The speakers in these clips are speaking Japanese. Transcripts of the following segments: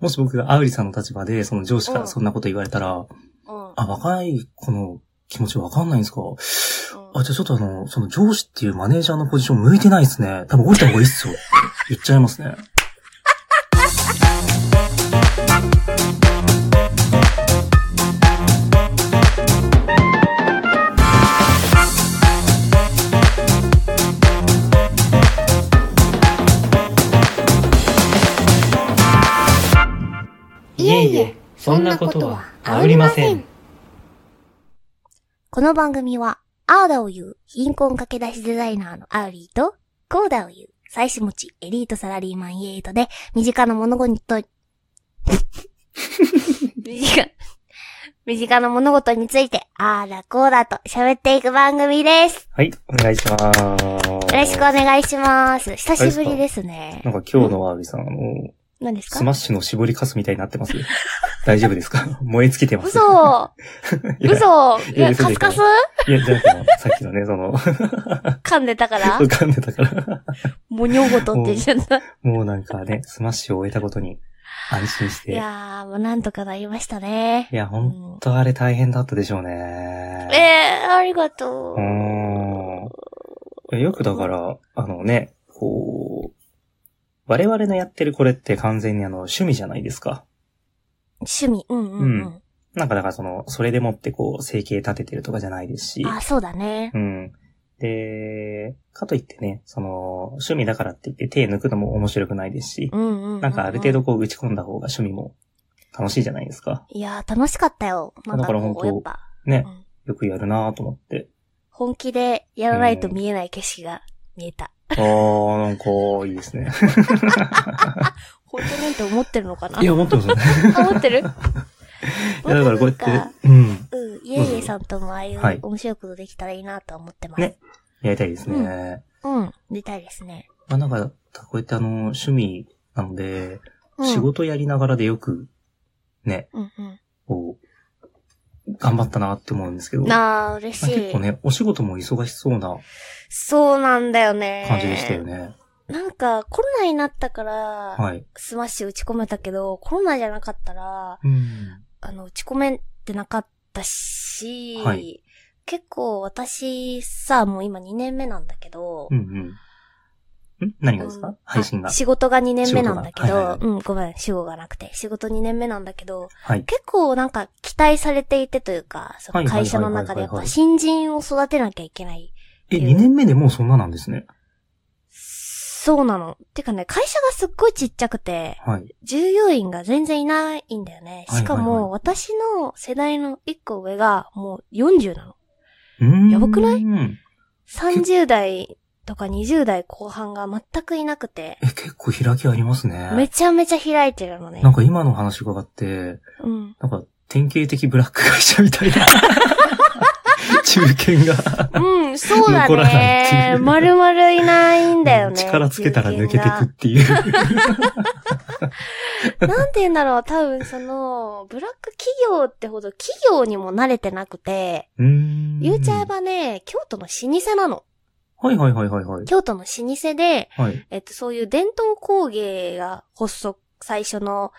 もし僕がアウリさんの立場で、その上司かうんらそんなこと言われたら、うん。あ、若い子の気持ちわかんないんですか？うんあ、じゃあちょっとあの、その上司っていうマネージャーのポジション向いてないですね。多分降りた方がいいっすよ。言っちゃいますね。そんなことはありません。この番組は、アーダを言う貧困駆け出しデザイナーのアウリーと、コーダを言う妻子持ちエリートサラリーマンイエイトで、身近な物事と、身近、身近な物事について、あーだこーだと喋っていく番組です。はい、お願いします。よよろしくお願いします。久しぶりですねな。んか今日のアウリさん、あの、何ですか？スマッシュの絞りかすみたいになってます大丈夫ですか？燃え尽きてます嘘 いや嘘いや、カスカス？いや、じゃあのさっきのね、その、噛んでたから？浮かんでたから。もにょごとって言っちゃった。もうなんかね、スマッシュを終えたことに安心して。いいや、やー、もうなんとかなりましたね。ほんとあれ大変だったでしょうね。えー、ありがとううー。ん。いやよくだから、あのね、こう、我々のやってるこれって完全にあの趣味じゃないですか。趣味、うんうんうん。なんかだからその、それでもってこう、生計立ててるとかじゃないですし。あ、そうだね。うん。で、かといってね、その、趣味だからって言って手抜くのも面白くないですし、うんうんうんうん。なんかある程度こう打ち込んだ方が趣味も楽しいじゃないですか。いやー、楽しかったよ。なんかこう、だから本当ねう、んよくやるなぁと思って。本気でやらないと見えない景色が見えた。あー、なんか、いいですね。本当なんて思ってるのかな？いや、思ってますよね。あ思ってる？いや、だからこうやってうん、うん、イエイエイさんともああいうはい面白いことできたらいいなと思ってます。ねやりたいですね。うん、出たいですね。まあなんか、こうやってあの、趣味なので、うん、仕事やりながらでよく、ね、うんうん。こう、頑張ったなって思うんですけど。なあ、嬉しい。まあ結構ね、お仕事も忙しそうなそうなんだよね。感じでしたよね。なんか、コロナになったから、はい。スマッシュ打ち込めたけど、コロナじゃなかったら、うん。あの、打ち込めてなかったし、はい結構私さ、もう今2年目なんだけど、うんうん。ん？何がですか、うん配信が？あ。仕事が2年目なんだけど、はいはいうん、ごめん、主語がなくて、仕事2年目なんだけど、はい。結構なんか期待されていてというか、そのはいはいはい会社の中でやっぱはいはい新人を育てなきゃいけない。え、2年目でもうそんななんですね。そうなの。てかね、会社がすっごいちっちゃくて、はい。従業員が全然いないんだよね。しかも、私の世代の1個上がもう40なの。やばくない？うん30代とか20代後半が全くいなくて、え、結構開きありますね。めちゃめちゃ開いてるのねなん。か今の話伺って、うん。なんか典型的ブラック会社みたいな。中堅が。うん、そうだね。うまるまるいないんだよね。力つけたら抜けてくっ中ていう。なんて言うんだろう、多分その、ブラック企業ってほど企業にも慣れてなくて。言うちゃえばね、京都の老舗なの。はいはいはいはいはい。京都の老舗で、はい。えっと、そういう伝統工芸が発足、最初の、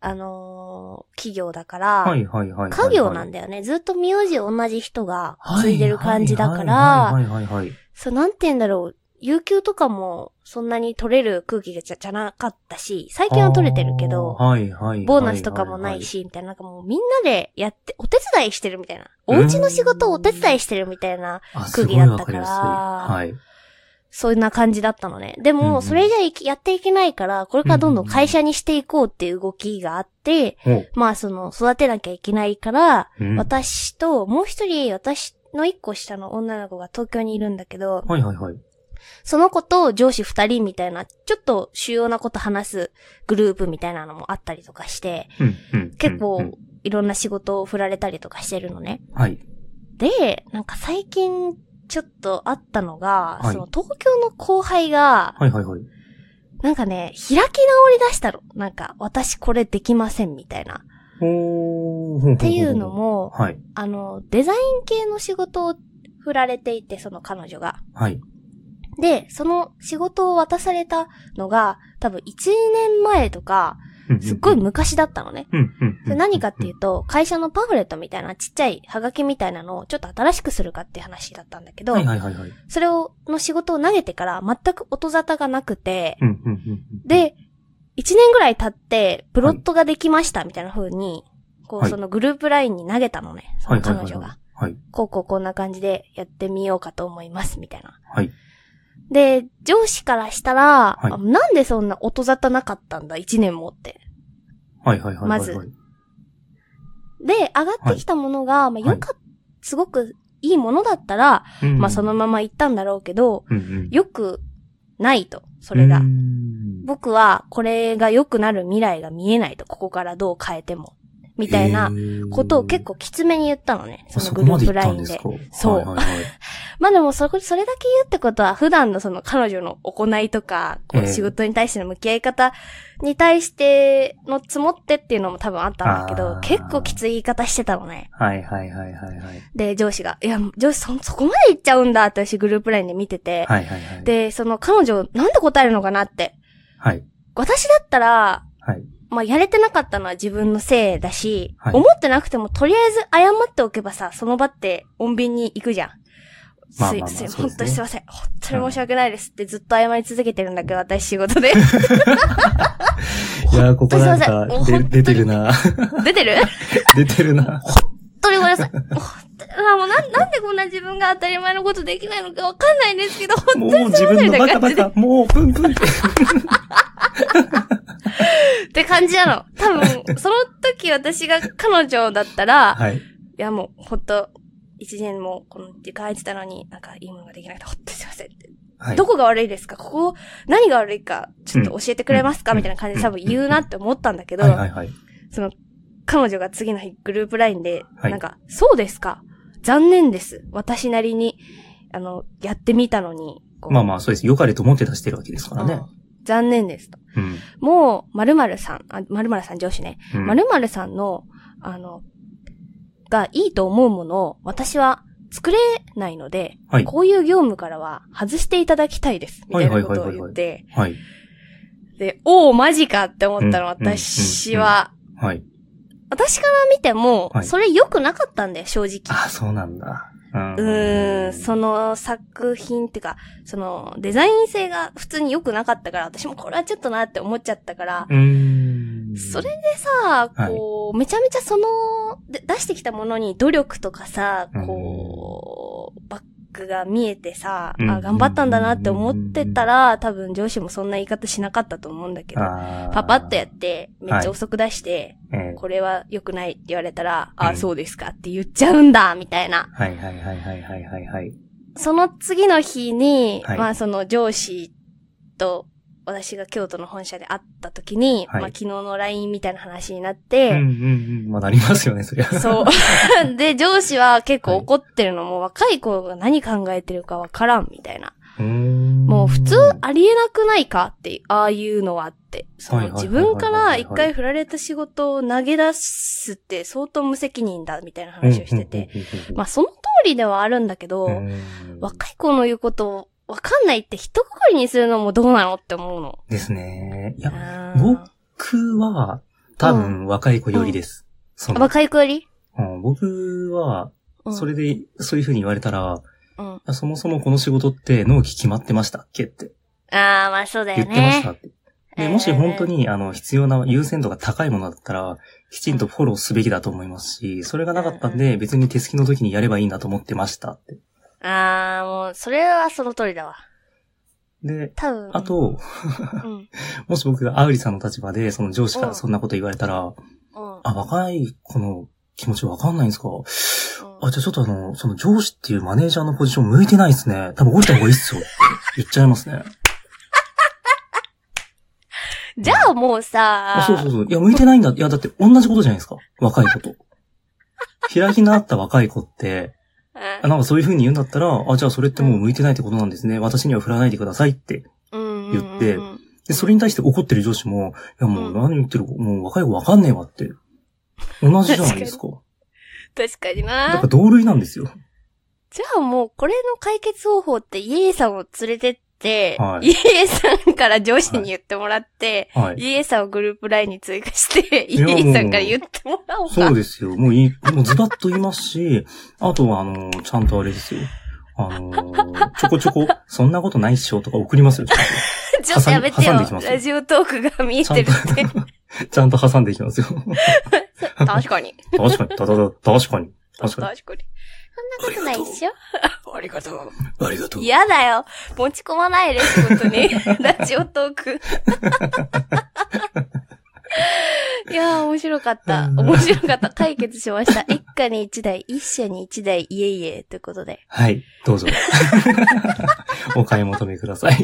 あのー企業だから、はいはいはいはい。家業なんだだよね。ずっと名字同じ人が継いでる感じだから、はいはいはいはいはい。そう、なんて言うんだろう。有給とかもそんなに取れる空気じゃじゃなかったし、最近は取れてるけど、はいはいはい。ボーナスとかもない。し、みたいな、なんかもうみんなでやって、お手伝いしてるみたいな。お家の仕事をお手伝いしてるみたいな、空気だったから。はい。そんな感じだったのね。でも、それじゃやっていけないから、これからどんどん会社にしていこうっていう動きがあって、おまあその、育てなきゃいけないから、うん私と、もう一人、私の一個下の女の子が東京にいるんだけど、はいはいはい。その子と上司二人みたいな、ちょっと主要なこと話すグループみたいなのもあったりとかして。結うん構、いろんな仕事を振られたりとかしてるのね。はい。で、なんか最近ちょっとあったのが、はいその東京の後輩が、はいはいはい。なんかね、開き直り出したの。なんか、私これできませんみたいな。っていうの、も、はい。あの、デザイン系の仕事を振られていて、その彼女が。はい。で、その仕事を渡されたのが、多分1年前とか、うんすっごい昔だったのね。何かっていうと、会社のパンフレットみたいなちっちゃいハガキみたいなのをちょっと新しくするかっていう話だったんだけど。それを、の仕事を投げてから全く音沙汰がなくて、で、1年ぐらい経って、プロットができましたみたいな風に、こう、はいそのグループラインに投げたのね、その彼女が。はい。こうこうこんな感じでやってみようかと思います、みたいな。はい。で、上司からしたら、はいあなんでそんな音沙汰なかったんだ、1年もって。はいはいはいはい。まずで、上がってきたものが、まあ、よかっ、すごくいいものだったら、うん、まあ、そのまま行ったんだろうけど、うんうん、よくないと、それがうー。ん僕は、これが良くなる未来が見えないと、ここからどう変えても。みたいなことを結構きつめに言ったのね。あそのグループラインでそ。こまで行ったんですか？そうはいはいはいまあでもそこ、それだけ言うってことは、普段のその彼女の行いとか、こええう仕事に対しての向き合い方に対しての積もってっていうのも多分あったんだけど結構きつい言い方してたのね。はいはいはいはいはい。で、上司が、いや、上司そ、そこまで言っちゃうんだって私グループラインで見てて、はいはいはい。、で、その彼女なんで答えるのかなって。はい。私だったら、はい。まあ、やれてなかったのは自分のせいだし、はい思ってなくてもとりあえず謝っておけばさ、その場って穏便に行くじゃん。まあまあまあすいすい、そうですね本当にすいません。本当に申し訳ないですってずっと謝り続けてるんだけど、私仕事で。いやー、ここなんか出てるな。出てる？出てるな。本当にごめんなさい。あもうなん、なんでこんな自分が当たり前のことできないのかわかんないんですけど、本もう自分のバカバカ、もうプンプンって。って感じなの。多分、その時私が彼女だったら、はい。いやもう、ほんと、一年もこの時間空いてたのに、なんかいいものができなくて、ほんとすいませんって。はい。どこが悪いですか？ここ、何が悪いか、ちょっと教えてくれますか、うんみたいな感じで多分言うなって思ったんだけど、はいはいはい。その、彼女が次の日グループラインで、はいなんか、そうですか？残念です。私なりに、あの、やってみたのに。まあまあ、そうです。良かれと思って出してるわけですからねうん。残念ですと。うん。もう、〇〇さん、あ、〇〇さん上司ね。うん〇〇さんの、あの、がいいと思うものを私は作れないので、はい。こういう業務からは外していただきたいです。みたいなことを言って、はい。で、おー、マジかって思ったの、うん私は。はい。私から見ても、はいそれ良くなかったんだよ、正直。あ、そうなんだ。うん、その作品っていうか、そのデザイン性が普通に良くなかったから、私もこれはちょっとなって思っちゃったから、うーん。それでさ、こう、めちゃめちゃその、で出してきたものに努力とかさ、こう、バックが見えてさ、うん。あ、頑張ったんだなって思ってたら、多分上司もそんな言い方しなかったと思うんだけど、パパッとやって、めっちゃ遅く出して、ええこれは良くないって言われたら、あ、うん。そうですかって言っちゃうんだ、みたいな。はいはいはいはいはいはいはい。その次の日に、はい。まあその上司と私が京都の本社で会った時に、はいまあ昨日の LINE みたいな話になっうんて、うんうん。まあなりますよね、そりゃ。そう。で、上司は結構怒ってるのも、若い子が何考えてるかわからんみたいな。もう普通ありえなくないかって、ああいうのはって。そのはいはいはいはいはい自分から一回振られた仕事を投げ出すって相当無責任だみたいな話をしてて。まあその通りではあるんだけど、うん、若い子の言うことをわかんないって一括りにするのもどうなのって思うの。ですね。いや、僕は、多分若い子よりです。その若い子より？うん僕は、うんそれで、そういう風に言われたら、うん。そもそもこの仕事って納期決まってましたっけってああ、まあそうだよ言ってましたね。って。でもし本当に、あの、必要な優先度が高いものだったら、きちんとフォローすべきだと思いますし、それがなかったんで、別に手すきの時にやればいいんだと思ってましたって。ああ、もう、それはその通りだわ。で、多分。あ、と、うん。もし僕がアウリさんの立場で、その上司からそんなこと言われたら、うん。あ、若い子の気持ちわかんないんですか？うんあ、じゃあちょっとあの、その上司っていうマネージャーのポジション向いてないですね。多分降りた方がいいっすよって言っちゃいますね。じゃあもうさあ、そうそうそう。いや、向いてないんだ。いや、だって同じことじゃないですか。若い子と。開き直った若い子って、あなんかそういう風に言うんだったら、あ、じゃあそれってもう向いてないってことなんですね。私には振らないでくださいって。うん。言ってで、それに対して怒ってる上司も、いやもううん何言ってる、もう若い子わかんねえわって。同じじゃないですか。確かにだからな。同類なんですよ。じゃあもう、これの解決方法って、イエイさんを連れてって、はいイエさんから上司に言ってもらって、はい。イエさんをグループラインに追加して、イやもうエさんから言ってもらおうか。そうですよ。もういい、もうズバッと言いますし、あとは、あの、ちゃんとあれですよ。あの、ちょこちょこ、そんなことないっしょとか送りますよ。ちょっとやめてよラジオトークが見えてるって。と ちゃんと挟んでいきますよ。確かに。確かに、ただだ、確かに。確か確かに。そんなことないっしょ？ありがとう。に。ありがとう。嫌だよ。持ち込まないで、仕事に。ラジオトーク。いやー、面白かった。うん面白かった。解決しました。一家に一台、一社に一台、いえいえ、ということで。はい、どうぞ。お買い求めください。